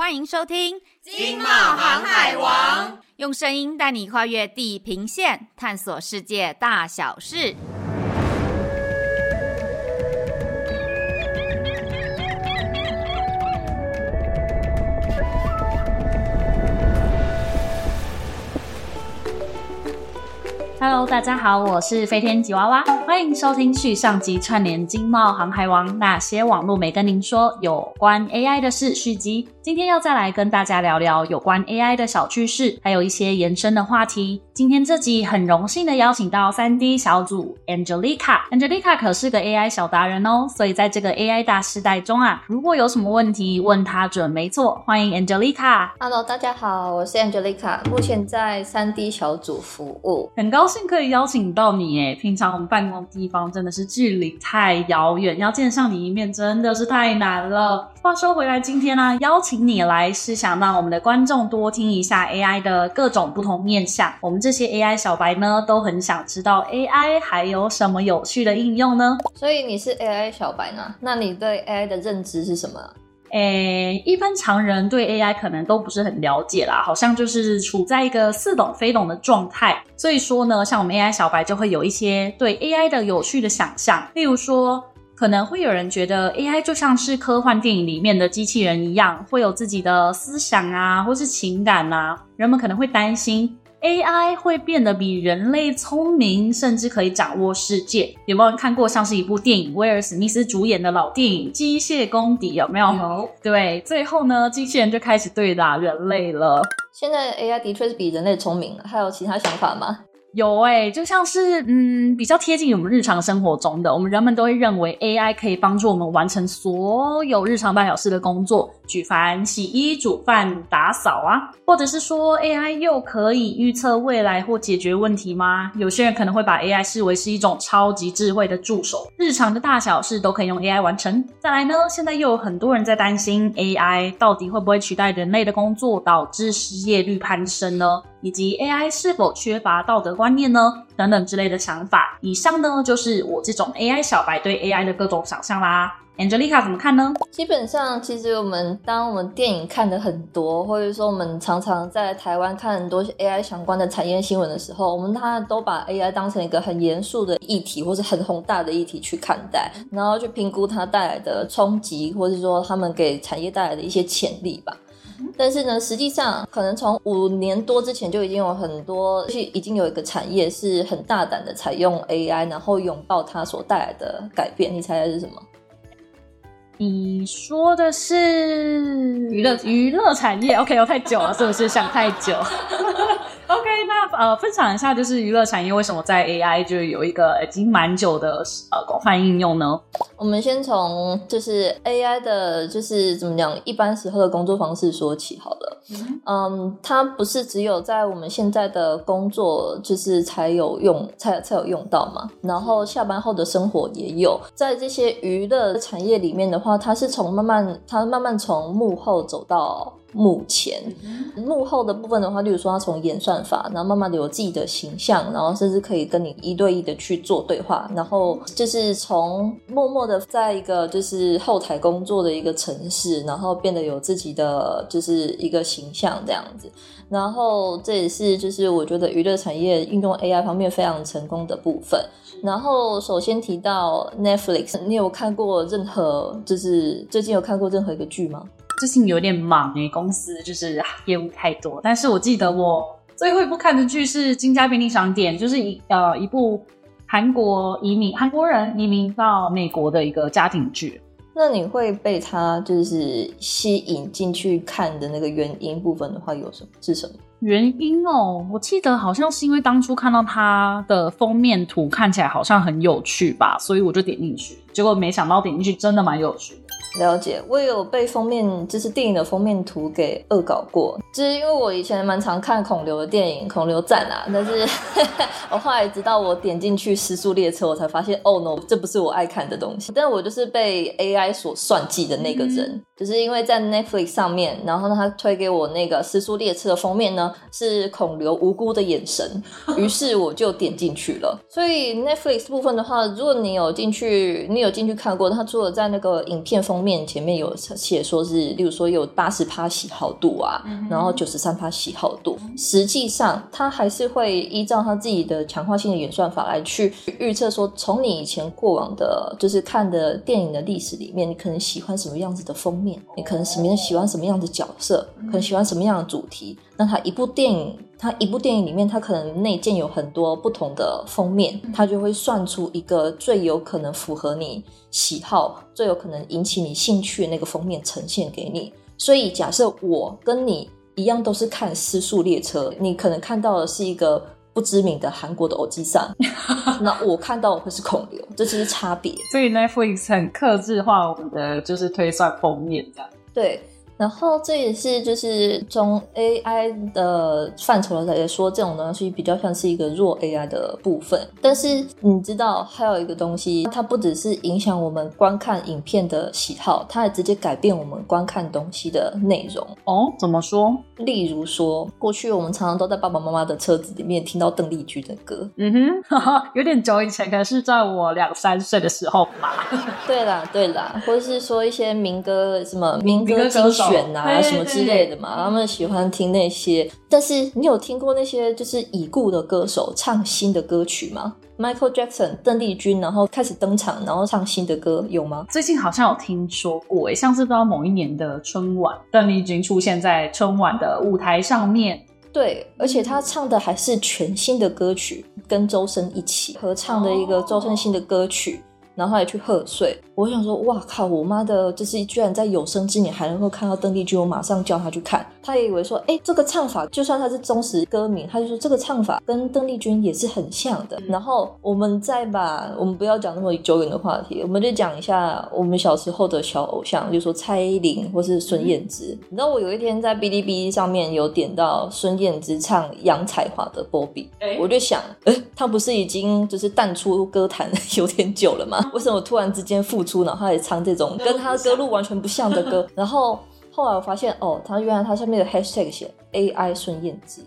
欢迎收听《经贸航海王》，用声音带你跨越地平线，探索世界大小事。Hello，大家好，我是飞天吉娃娃，欢迎收听续上集串联经贸航海王那些网络没跟您说有关 AI 的事续集。今天要再来跟大家聊聊有关 AI 的小趣事，还有一些延伸的话题。今天这集很荣幸的邀请到 3D 小组 Angelica，Angelica 可是个 AI 小达人哦，所以在这个 AI 大时代中啊，如果有什么问题问她准没错。欢迎 Angelica。Hello，大家好，我是 Angelica，目前在 3D 小组服务，很高兴可以邀请到你诶。平常我们办公地方真的是距离太遥远，要见上你一面真的是太难了。话说回来，今天呢、啊，邀请你来是想让我们的观众多听一下 AI 的各种不同面向。我们这些 AI 小白呢，都很想知道 AI 还有什么有趣的应用呢？所以你是 AI 小白呢？那你对 AI 的认知是什么？诶，一般常人对 AI 可能都不是很了解啦，好像就是处在一个似懂非懂的状态。所以说呢，像我们 AI 小白就会有一些对 AI 的有趣的想象，例如说。可能会有人觉得 AI 就像是科幻电影里面的机器人一样，会有自己的思想啊，或是情感啊。人们可能会担心 AI 会变得比人类聪明，甚至可以掌握世界。有没有人看过像是一部电影，威尔史密斯主演的老电影《机械公敌》？有没有？有。对，最后呢，机器人就开始对打人类了。现在 AI 的确是比人类聪明，还有其他想法吗？有诶、就像是嗯，比较贴近我们日常生活中的，我们人们都会认为 AI 可以帮助我们完成所有日常大小事的工作，举凡洗衣、煮饭、打扫啊，或者是说 AI 又可以预测未来或解决问题吗？有些人可能会把 AI 视为是一种超级智慧的助手，日常的大小事都可以用 AI 完成。再来呢，现在又有很多人在担心 AI 到底会不会取代人类的工作，导致失业率攀升呢？以及 AI 是否缺乏道德观念呢？等等之类的想法。以上呢，就是我这种 AI 小白对 AI 的各种想象啦。Angelica 怎么看呢？基本上，其实我们当我们电影看的很多，或者说我们常常在台湾看很多 AI 相关的产业新闻的时候，我们大家都把 AI 当成一个很严肃的议题，或是很宏大的议题去看待，然后去评估它带来的冲击，或是说他们给产业带来的一些潜力吧。但是呢，实际上可能从五年多之前就已经有很多，是已经有一个产业是很大胆的采用 AI，然后拥抱它所带来的改变。你猜猜是什么？你说的是娱乐娱乐产业？OK，我，太久了，是不是想太久？OK，那呃，分享一下，就是娱乐产业为什么在 AI 就有一个已经蛮久的呃广泛应用呢？我们先从就是 AI 的，就是怎么讲，一般时候的工作方式说起好了。嗯，它不是只有在我们现在的工作就是才有用，才才有用到嘛。然后下班后的生活也有，在这些娱乐产业里面的话，它是从慢慢，它慢慢从幕后走到。目前幕后的部分的话，例如说他从演算法，然后慢慢的有自己的形象，然后甚至可以跟你一对一的去做对话，然后就是从默默的在一个就是后台工作的一个城市，然后变得有自己的就是一个形象这样子，然后这也是就是我觉得娱乐产业运用 AI 方面非常成功的部分。然后首先提到 Netflix，你有看过任何就是最近有看过任何一个剧吗？最近有点忙诶，公司就是业务太多。但是我记得我最后一部看的剧是《金家便利商店》，就是一呃一部韩国移民韩国人移民到美国的一个家庭剧。那你会被他就是吸引进去看的那个原因部分的话，有什么是什么原因哦？我记得好像是因为当初看到它的封面图看起来好像很有趣吧，所以我就点进去。结果没想到点进去真的蛮有趣的。了解，我也有被封面，就是电影的封面图给恶搞过。就是因为我以前蛮常看孔刘的电影《孔刘赞》啊，但是 我后来直到我点进去《时速列车》，我才发现，哦 no，这不是我爱看的东西。但我就是被 AI 所算计的那个人，嗯、就是因为在 Netflix 上面，然后呢，他推给我那个《时速列车》的封面呢，是孔刘无辜的眼神，于是我就点进去了。所以 Netflix 部分的话，如果你有进去，你有进去看过，他除了在那个影片封面前面有写说是，例如说有八十趴喜好度啊，嗯、然后九十三趴喜好度，实际上他还是会依照他自己的强化性的演算法来去预测说，从你以前过往的，就是看的电影的历史里面，你可能喜欢什么样子的封面，你可能什么喜欢什么样的角色，可能喜欢什么样的主题。那他一部电影，他一部电影里面，他可能内建有很多不同的封面，他就会算出一个最有可能符合你喜好、最有可能引起你兴趣的那个封面呈现给你。所以，假设我跟你一样都是看《失速列车》，你可能看到的是一个不知名的韩国的欧吉桑，那我看到的会是孔刘，这就是差别。所以 Netflix 很克制化我们的就是推算封面这样。对。然后这也是就是从 AI 的范畴来说，这种东西比较像是一个弱 AI 的部分。但是你知道还有一个东西，它不只是影响我们观看影片的喜好，它还直接改变我们观看东西的内容。哦，怎么说？例如说，过去我们常常都在爸爸妈妈的车子里面听到邓丽君的歌。嗯哼，哈哈，有点久以前，可能是在我两三岁的时候吧。对啦，对啦，或者是说一些民歌，什么民歌精选。选啊什么之类的嘛，他们喜欢听那些。但是你有听过那些就是已故的歌手唱新的歌曲吗？Michael Jackson、邓丽君，然后开始登场，然后唱新的歌，有吗？最近好像有听说过，诶，像是不知道某一年的春晚，邓丽君出现在春晚的舞台上面。对，而且他唱的还是全新的歌曲，跟周深一起合唱的一个周深新的歌曲，然后也去贺岁。我想说，哇靠！我妈的，就是居然在有生之年还能够看到邓丽君，我马上叫她去看。她也以为说，哎、欸，这个唱法，就算她是忠实歌迷，她就说这个唱法跟邓丽君也是很像的。然后我们再把我们不要讲那么久远的话题，我们就讲一下我们小时候的小偶像，就是说蔡依林或是孙燕姿。嗯、你知道我有一天在哔哩哔哩上面有点到孙燕姿唱杨彩华的波比，欸、我就想，哎、欸，她不是已经就是淡出歌坛 有点久了吗？为什么突然之间复出？然后他也唱这种跟他歌路完全不像的歌，然后后来我发现哦，他原来他上面的 hashtag 写 AI 孙燕姿。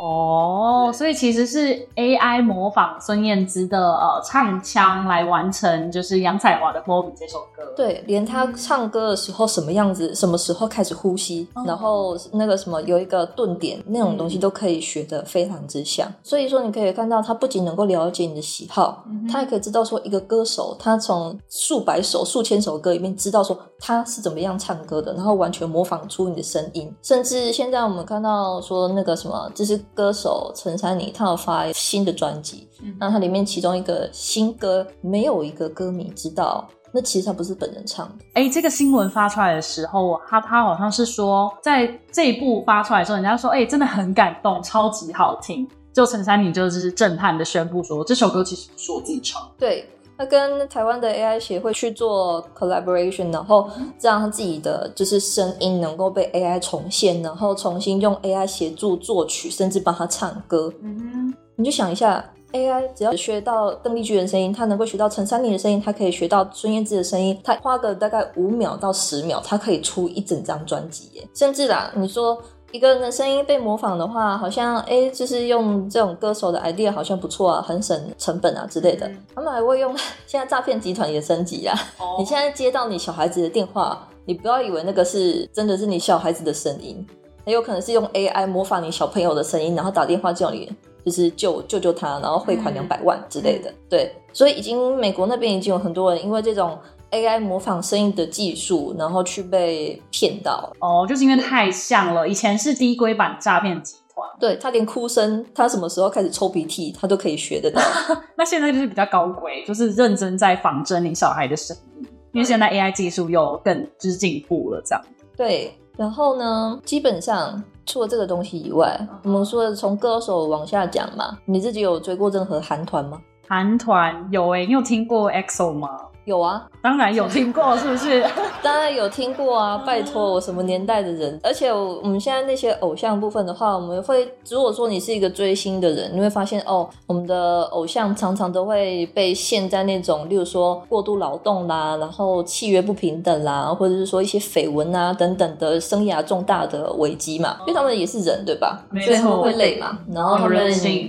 哦，所以其实是 AI 模仿孙燕姿的呃唱腔来完成，就是杨彩华的《波比》这首歌。对，连她唱歌的时候什么样子，什么时候开始呼吸，嗯、然后那个什么有一个顿点那种东西都可以学得非常之像。嗯、所以说你可以看到，他不仅能够了解你的喜好，他还可以知道说一个歌手他从数百首、数千首歌里面知道说他是怎么样唱歌的，然后完全模仿出你的声音。甚至现在我们看到说那个什么，就是。歌手陈珊妮，她要发新的专辑，嗯、那它里面其中一个新歌，没有一个歌迷知道，那其实他不是本人唱的。哎、欸，这个新闻发出来的时候，他他好像是说，在这一部发出来的时候，人家说，哎、欸，真的很感动，超级好听。就陈珊妮就是震撼的宣布说，这首歌其实不是我自己唱。对。他跟台湾的 AI 协会去做 collaboration，然后让他自己的就是声音能够被 AI 重现，然后重新用 AI 协助作曲，甚至帮他唱歌。嗯哼，你就想一下，AI 只要学到邓丽君的声音，他能够学到陈珊妮的声音，他可以学到孙燕姿的声音，他花个大概五秒到十秒，他可以出一整张专辑耶。甚至啦，你说。一个人的声音被模仿的话，好像哎、欸，就是用这种歌手的 idea 好像不错啊，很省成本啊之类的。嗯、他们还会用，现在诈骗集团也升级啊。哦、你现在接到你小孩子的电话，你不要以为那个是真的是你小孩子的声音，很有可能是用 AI 模仿你小朋友的声音，然后打电话叫你就是救救救他，然后汇款两百万之类的。嗯、对，所以已经美国那边已经有很多人因为这种。AI 模仿声音的技术，然后去被骗到哦，就是因为太像了。以前是低规版诈骗集团，对，他连哭声，他什么时候开始抽鼻涕，他都可以学得到。那现在就是比较高规，就是认真在仿真你小孩的声音，因为现在 AI 技术又更之进步了，这样。对，然后呢，基本上除了这个东西以外，我们说的从歌手往下讲嘛，你自己有追过任何韩团吗？韩团有诶、欸，你有听过 EXO 吗？有啊，当然有听过，是不是？当然有听过啊，拜托我什么年代的人？而且我们现在那些偶像部分的话，我们会如果说你是一个追星的人，你会发现哦，我们的偶像常常都会被陷在那种，例如说过度劳动啦，然后契约不平等啦，或者是说一些绯闻啊等等的生涯重大的危机嘛，因为他们也是人对吧？所以他们会累嘛，然后他们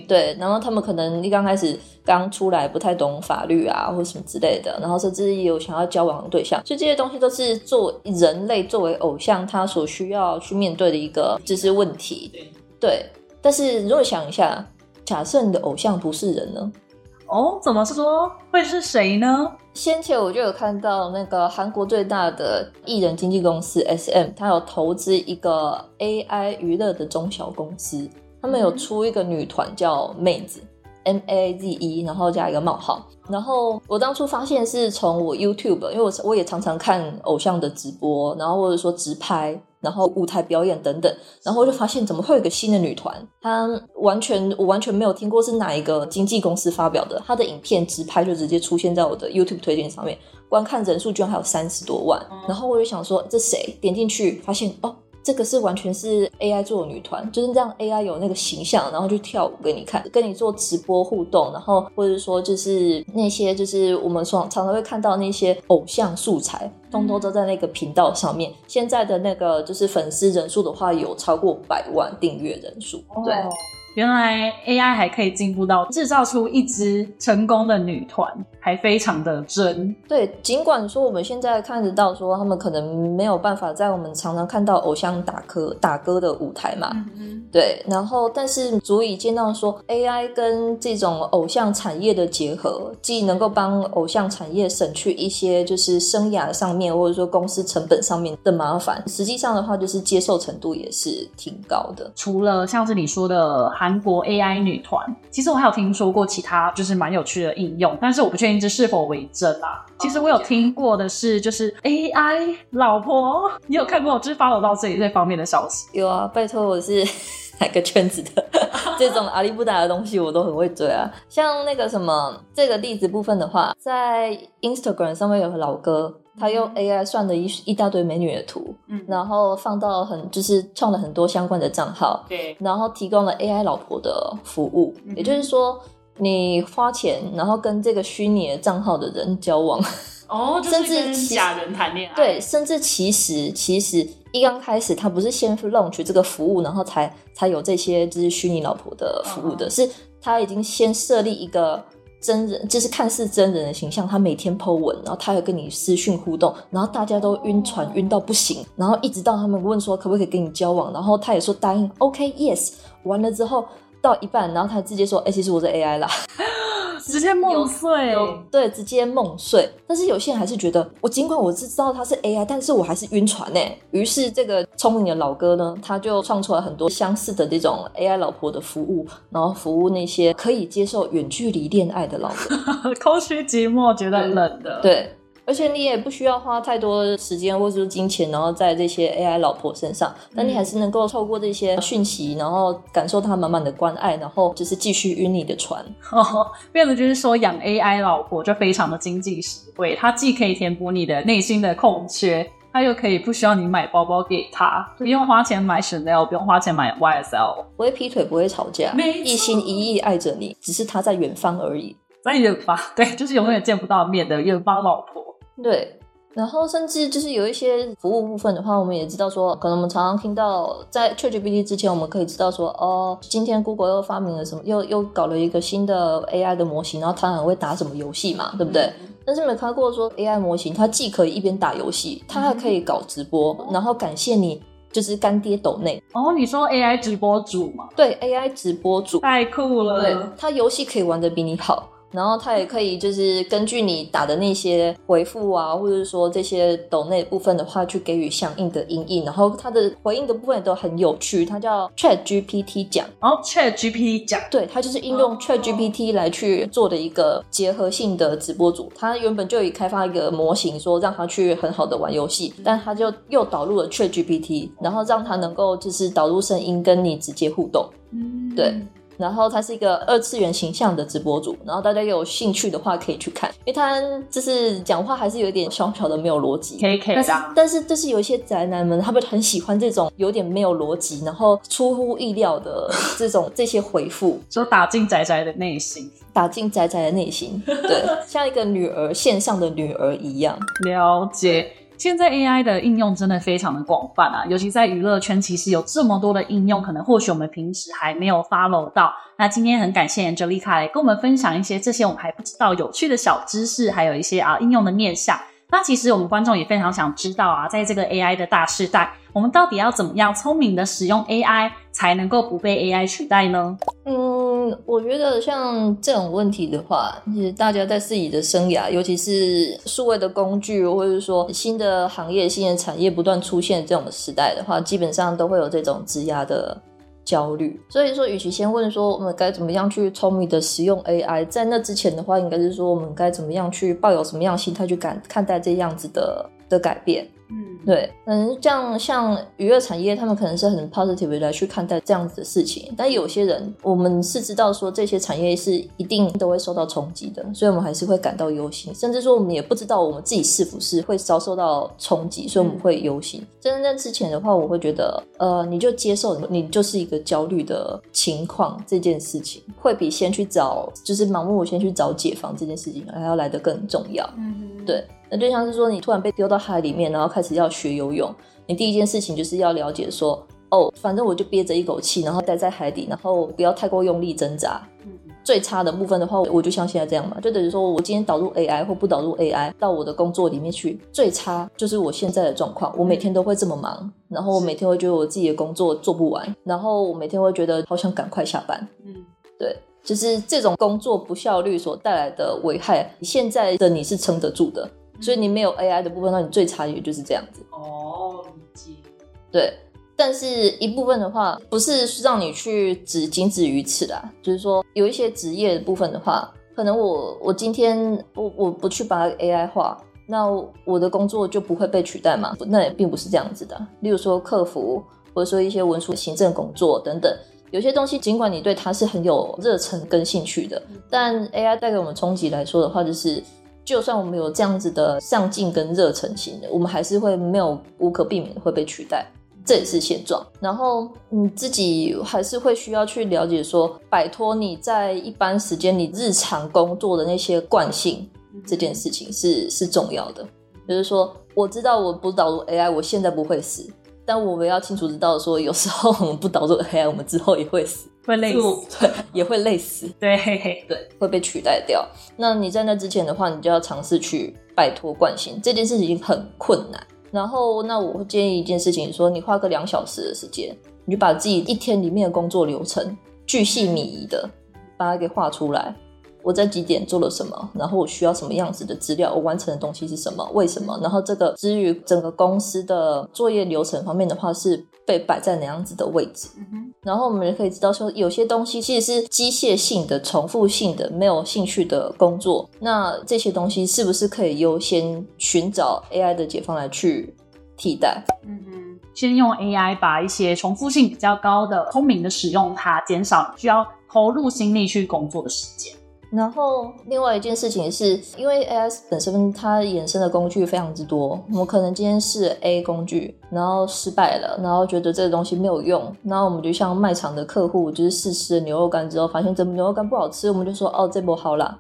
对，然后他们可能一刚开始。刚出来不太懂法律啊，或什么之类的，然后甚至也有想要交往的对象，所以这些东西都是做人类作为偶像他所需要去面对的一个就是问题。对，但是如果想一下，假设你的偶像不是人呢？哦，怎么说？会是谁呢？先前我就有看到那个韩国最大的艺人经纪公司 SM，他有投资一个 AI 娱乐的中小公司，他们有出一个女团叫妹子。M A Z E，然后加一个冒号。然后我当初发现是从我 YouTube，因为我我也常常看偶像的直播，然后或者说直拍，然后舞台表演等等。然后我就发现怎么会有一个新的女团？她完全我完全没有听过是哪一个经纪公司发表的，她的影片直拍就直接出现在我的 YouTube 推荐上面，观看人数居然还有三十多万。然后我就想说这谁？点进去发现哦。这个是完全是 AI 做的女团，就是让 AI 有那个形象，然后去跳舞给你看，跟你做直播互动，然后或者说就是那些就是我们常常常会看到那些偶像素材，通通都在那个频道上面。现在的那个就是粉丝人数的话，有超过百万订阅人数，对。哦原来 AI 还可以进步到制造出一支成功的女团，还非常的真。对，尽管说我们现在看得到说他们可能没有办法在我们常常看到偶像打歌打歌的舞台嘛，嗯嗯对，然后但是足以见到说 AI 跟这种偶像产业的结合，既能够帮偶像产业省去一些就是生涯上面或者说公司成本上面的麻烦，实际上的话就是接受程度也是挺高的。除了像是你说的。韩国 AI 女团，其实我还有听说过其他就是蛮有趣的应用，但是我不确定这是否为真啊。其实我有听过的是，就是 AI 老婆，你有看过就是 follow 到这一这方面的消息？有啊，拜托我是 哪个圈子的？这种阿里不达的东西我都很会追啊。像那个什么这个例子部分的话，在 Instagram 上面有个老哥。他用 AI 算了一一大堆美女的图，嗯，然后放到很就是创了很多相关的账号，对，然后提供了 AI 老婆的服务，嗯、也就是说，你花钱然后跟这个虚拟的账号的人交往，哦，甚至跟假人谈恋爱，对，甚至其实其实一刚开始他不是先 launch 这个服务，然后才才有这些就是虚拟老婆的服务的，嗯、是他已经先设立一个。真人就是看似真人的形象，他每天 po 文，然后他有跟你私讯互动，然后大家都晕船晕到不行，然后一直到他们问说可不可以跟你交往，然后他也说答应，OK yes，完了之后到一半，然后他直接说，哎、其实我是 AI 啦。直接梦碎，对，直接梦碎。但是有些人还是觉得，我尽管我是知道它是 AI，但是我还是晕船呢。于是这个聪明的老哥呢，他就创出来很多相似的这种 AI 老婆的服务，然后服务那些可以接受远距离恋爱的老哥，空虚寂寞觉得冷的，对。而且你也不需要花太多时间或者说金钱，然后在这些 AI 老婆身上，但你还是能够透过这些讯息，然后感受她满满的关爱，然后就是继续晕你的船。哦，变得就是说养 AI 老婆就非常的经济实惠，它既可以填补你的内心的空缺，它又可以不需要你买包包给他，不用花钱买 Chanel，不用花钱买 YSL，不会劈腿，不会吵架，一心一意爱着你，只是他在远方而已，在远方，对，就是永远见不到面的远方老婆。对，然后甚至就是有一些服务部分的话，我们也知道说，可能我们常常听到在 ChatGPT 之前，我们可以知道说，哦，今天 Google 又发明了什么，又又搞了一个新的 AI 的模型，然后它很会打什么游戏嘛，对不对？嗯、但是没看过说 AI 模型，它既可以一边打游戏，它还可以搞直播，嗯、然后感谢你，就是干爹抖内。哦，你说 AI 直播主吗？对，AI 直播主太酷了，对，它游戏可以玩的比你好。然后他也可以就是根据你打的那些回复啊，或者是说这些抖内部分的话，去给予相应的因应。然后他的回应的部分也都很有趣，它叫 Chat GPT 讲。然后 Chat GPT 讲，对，它就是应用 Chat GPT 来去做的一个结合性的直播组。他原本就已开发一个模型，说让他去很好的玩游戏，但他就又导入了 Chat GPT，然后让他能够就是导入声音跟你直接互动。嗯，对。然后他是一个二次元形象的直播主，然后大家有兴趣的话可以去看，因为他就是讲话还是有一点小小的没有逻辑。可以可以，但是但是就是有一些宅男们，他们很喜欢这种有点没有逻辑，然后出乎意料的这种这些回复，就打进宅宅的内心，打进宅宅的内心，对，像一个女儿线上的女儿一样。了解。现在 AI 的应用真的非常的广泛啊，尤其在娱乐圈，其实有这么多的应用，可能或许我们平时还没有 follow 到。那今天很感谢 Angelica 来跟我们分享一些这些我们还不知道有趣的小知识，还有一些啊应用的面向。那其实我们观众也非常想知道啊，在这个 AI 的大时代，我们到底要怎么样聪明的使用 AI，才能够不被 AI 取代呢？嗯，我觉得像这种问题的话，其实大家在自己的生涯，尤其是数位的工具，或者说新的行业、新的产业不断出现这种时代的话，基本上都会有这种质押的。焦虑，所以说，与其先问说我们该怎么样去聪明的使用 AI，在那之前的话，应该是说我们该怎么样去抱有什么样心态去感看待这样子的的改变。嗯，对，嗯，像像娱乐产业，他们可能是很 positive 的来去看待这样子的事情，但有些人，我们是知道说这些产业是一定都会受到冲击的，所以我们还是会感到忧心，甚至说我们也不知道我们自己是不是会遭受到冲击，所以我们会忧心。真正之前的话，我会觉得，呃，你就接受你就是一个焦虑的情况，这件事情会比先去找，就是盲目先去找解放这件事情还要来得更重要。嗯，对。那就像是说，你突然被丢到海里面，然后开始要学游泳，你第一件事情就是要了解说，哦，反正我就憋着一口气，然后待在海底，然后不要太过用力挣扎。嗯，最差的部分的话，我就像现在这样嘛，就等于说我今天导入 AI 或不导入 AI 到我的工作里面去，最差就是我现在的状况。我每天都会这么忙，然后我每天会觉得我自己的工作做不完，然后我每天会觉得好想赶快下班。嗯，对，就是这种工作不效率所带来的危害，现在的你是撑得住的。所以你没有 AI 的部分，那你最差也就是这样子。哦，理解。对，但是一部分的话，不是让你去只仅止于此啦。就是说，有一些职业的部分的话，可能我我今天我我不去把它 AI 化，那我的工作就不会被取代嘛？那也并不是这样子的。例如说客服，或者说一些文书行政工作等等，有些东西尽管你对它是很有热忱跟兴趣的，但 AI 带给我们冲击来说的话，就是。就算我们有这样子的上进跟热忱型的，我们还是会没有无可避免的会被取代，这也是现状。然后你自己还是会需要去了解说，摆脱你在一般时间你日常工作的那些惯性，这件事情是是重要的。比如说，我知道我不导入 AI，我现在不会死。但我们要清楚知道说，有时候我们不导入 AI，我们之后也会死，会累死，对，也会累死，对对，会被取代掉。那你在那之前的话，你就要尝试去摆脱惯性，这件事情很困难。然后，那我会建议一件事情，说你花个两小时的时间，你就把自己一天里面的工作流程，巨细靡遗的把它给画出来。我在几点做了什么？然后我需要什么样子的资料？我完成的东西是什么？为什么？然后这个至于整个公司的作业流程方面的话，是被摆在哪样子的位置？嗯、然后我们也可以知道说，有些东西其实是机械性的、重复性的、没有兴趣的工作。那这些东西是不是可以优先寻找 AI 的解放来去替代？嗯哼，先用 AI 把一些重复性比较高的、聪明的使用它，减少需要投入心力去工作的时间。然后，另外一件事情是，因为 AS 本身它衍生的工具非常之多，我们可能今天试 A 工具，然后失败了，然后觉得这个东西没有用，然后我们就像卖场的客户，就是试吃了牛肉干之后，发现这牛肉干不好吃，我们就说哦，这波好啦。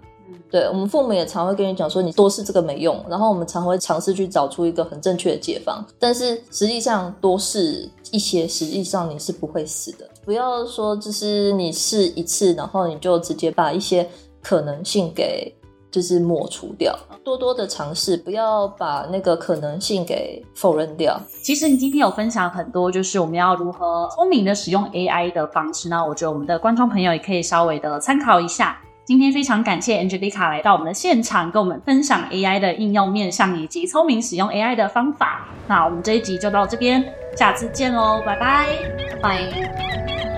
对，我们父母也常会跟你讲说，你多试这个没用，然后我们常会尝试去找出一个很正确的解方，但是实际上多试一些，实际上你是不会死的。不要说就是你试一次，然后你就直接把一些。可能性给就是抹除掉，多多的尝试，不要把那个可能性给否认掉。其实你今天有分享很多，就是我们要如何聪明的使用 AI 的方式呢？我觉得我们的观众朋友也可以稍微的参考一下。今天非常感谢 Angelica 来到我们的现场，跟我们分享 AI 的应用面向以及聪明使用 AI 的方法。那我们这一集就到这边，下次见喽，拜拜，拜。